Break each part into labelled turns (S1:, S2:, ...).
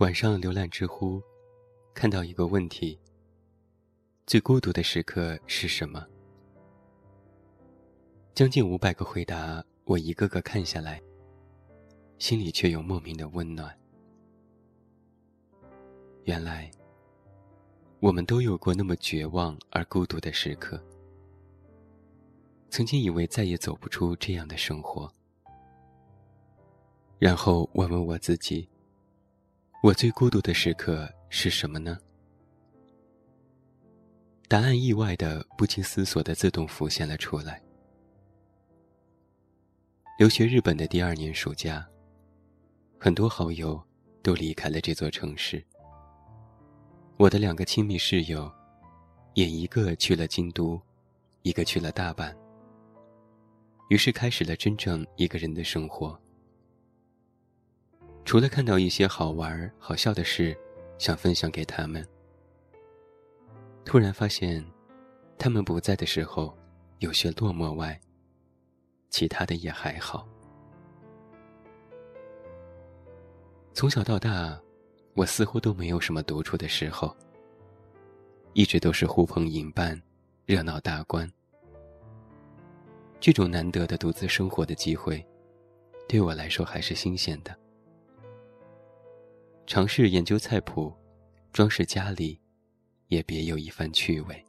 S1: 晚上浏览知乎，看到一个问题：最孤独的时刻是什么？将近五百个回答，我一个个看下来，心里却有莫名的温暖。原来，我们都有过那么绝望而孤独的时刻。曾经以为再也走不出这样的生活，然后问问我自己。我最孤独的时刻是什么呢？答案意外的、不经思索的自动浮现了出来。留学日本的第二年暑假，很多好友都离开了这座城市。我的两个亲密室友，也一个去了京都，一个去了大阪。于是开始了真正一个人的生活。除了看到一些好玩好笑的事，想分享给他们，突然发现，他们不在的时候，有些落寞外，其他的也还好。从小到大，我似乎都没有什么独处的时候，一直都是呼朋引伴，热闹大观。这种难得的独自生活的机会，对我来说还是新鲜的。尝试研究菜谱，装饰家里，也别有一番趣味。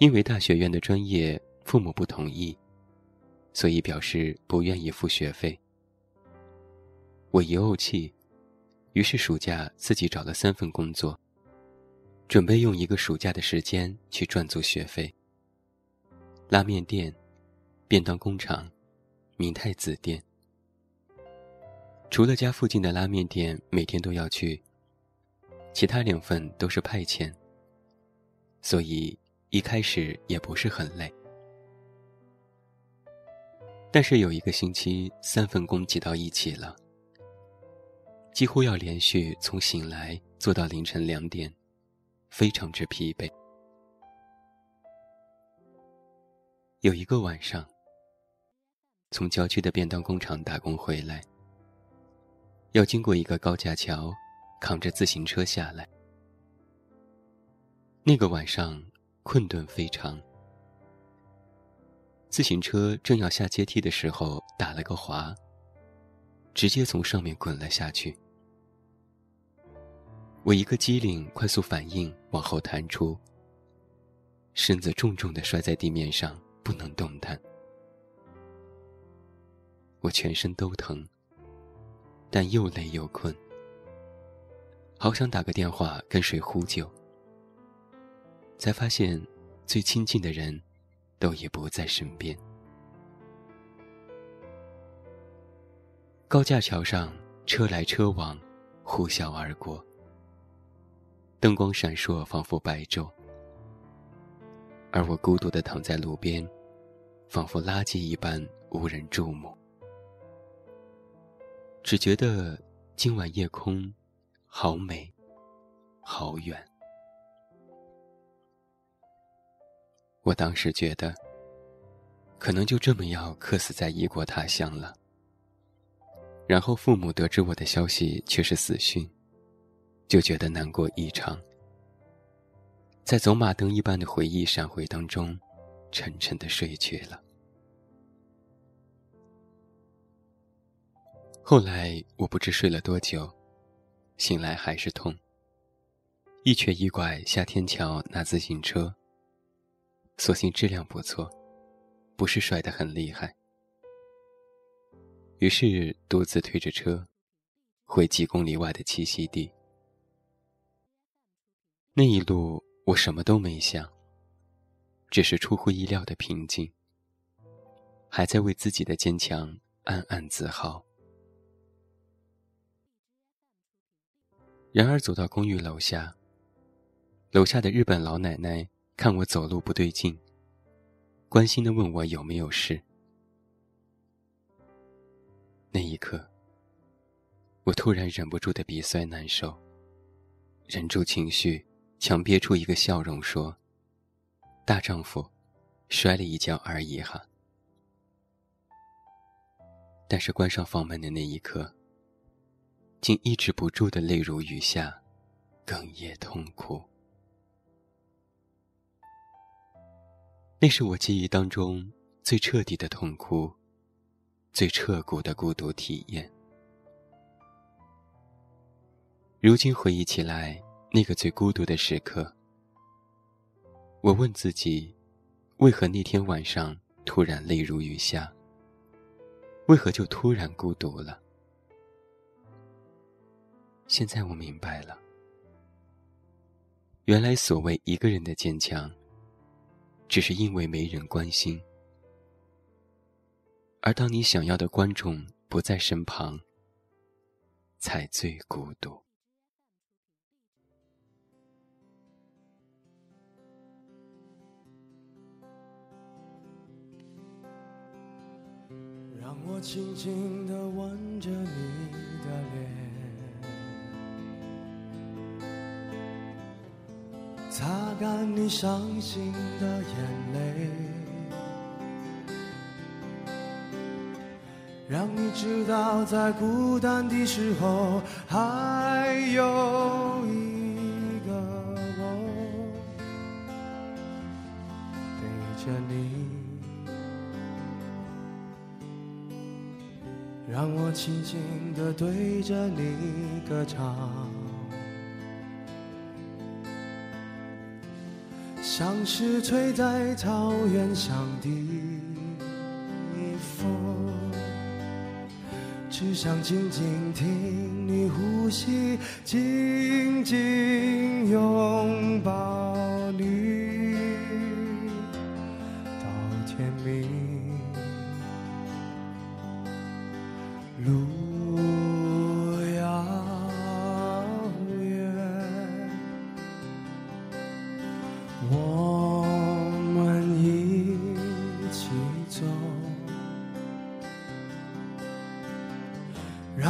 S1: 因为大学院的专业父母不同意，所以表示不愿意付学费。我一怄气，于是暑假自己找了三份工作，准备用一个暑假的时间去赚足学费。拉面店、便当工厂、明太子店。除了家附近的拉面店每天都要去，其他两份都是派遣，所以一开始也不是很累。但是有一个星期，三份工挤到一起了，几乎要连续从醒来做到凌晨两点，非常之疲惫。有一个晚上，从郊区的便当工厂打工回来。要经过一个高架桥，扛着自行车下来。那个晚上困顿非常，自行车正要下阶梯的时候打了个滑，直接从上面滚了下去。我一个机灵，快速反应往后弹出，身子重重的摔在地面上，不能动弹。我全身都疼。但又累又困，好想打个电话跟谁呼救，才发现最亲近的人都已不在身边。高架桥上车来车往，呼啸而过，灯光闪烁，仿佛白昼。而我孤独的躺在路边，仿佛垃圾一般无人注目。只觉得今晚夜空好美，好远。我当时觉得，可能就这么要客死在异国他乡了。然后父母得知我的消息却是死讯，就觉得难过异常。在走马灯一般的回忆闪回当中，沉沉的睡去了。后来我不知睡了多久，醒来还是痛。一瘸一拐下天桥拿自行车，所幸质量不错，不是摔得很厉害。于是独自推着车，回几公里外的栖息地。那一路我什么都没想，只是出乎意料的平静，还在为自己的坚强暗暗自豪。然而走到公寓楼下，楼下的日本老奶奶看我走路不对劲，关心的问我有没有事。那一刻，我突然忍不住的鼻酸难受，忍住情绪，强憋出一个笑容说：“大丈夫，摔了一跤而已哈。”但是关上房门的那一刻，竟抑制不住的泪如雨下，哽咽痛哭。那是我记忆当中最彻底的痛哭，最彻骨的孤独体验。如今回忆起来，那个最孤独的时刻，我问自己：为何那天晚上突然泪如雨下？为何就突然孤独了？现在我明白了，原来所谓一个人的坚强，只是因为没人关心。而当你想要的观众不在身旁，才最孤独。
S2: 让我轻轻地吻着你的脸，干你伤心的眼泪，让你知道在孤单的时候还有一个我陪着你。让我轻轻地对着你歌唱，像是吹在草原上的风，只想静静听你呼吸，紧紧拥抱你到天明。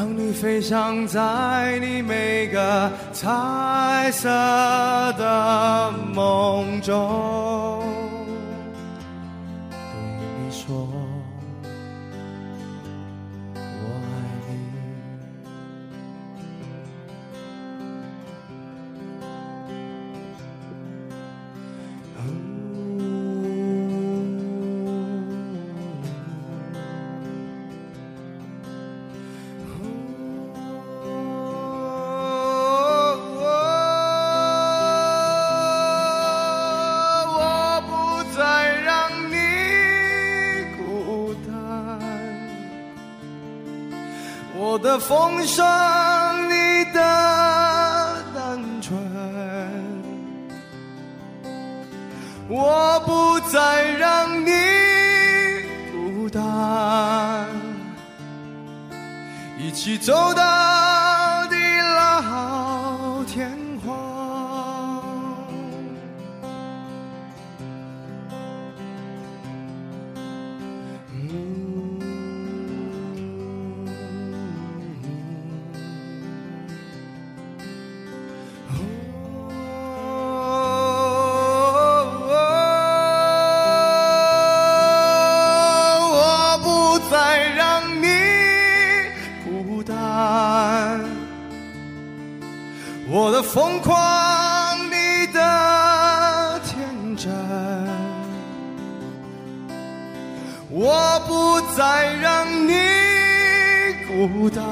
S2: 让你飞翔在你每个彩色的梦中，的风霜，你的单纯，我不再让你孤单，一起走到我的疯狂，你的天真，我不再让你孤单，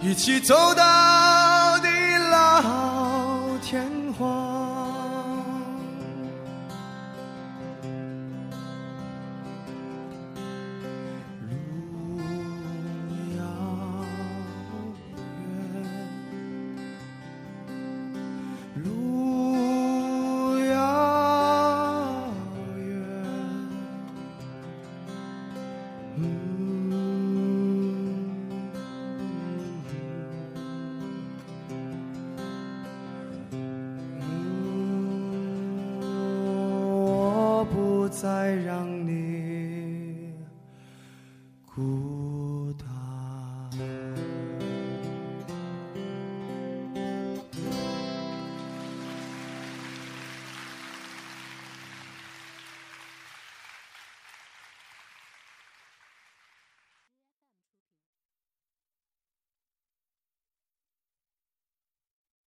S2: 一起走到地老天荒。嗯。嗯。我不再让你孤单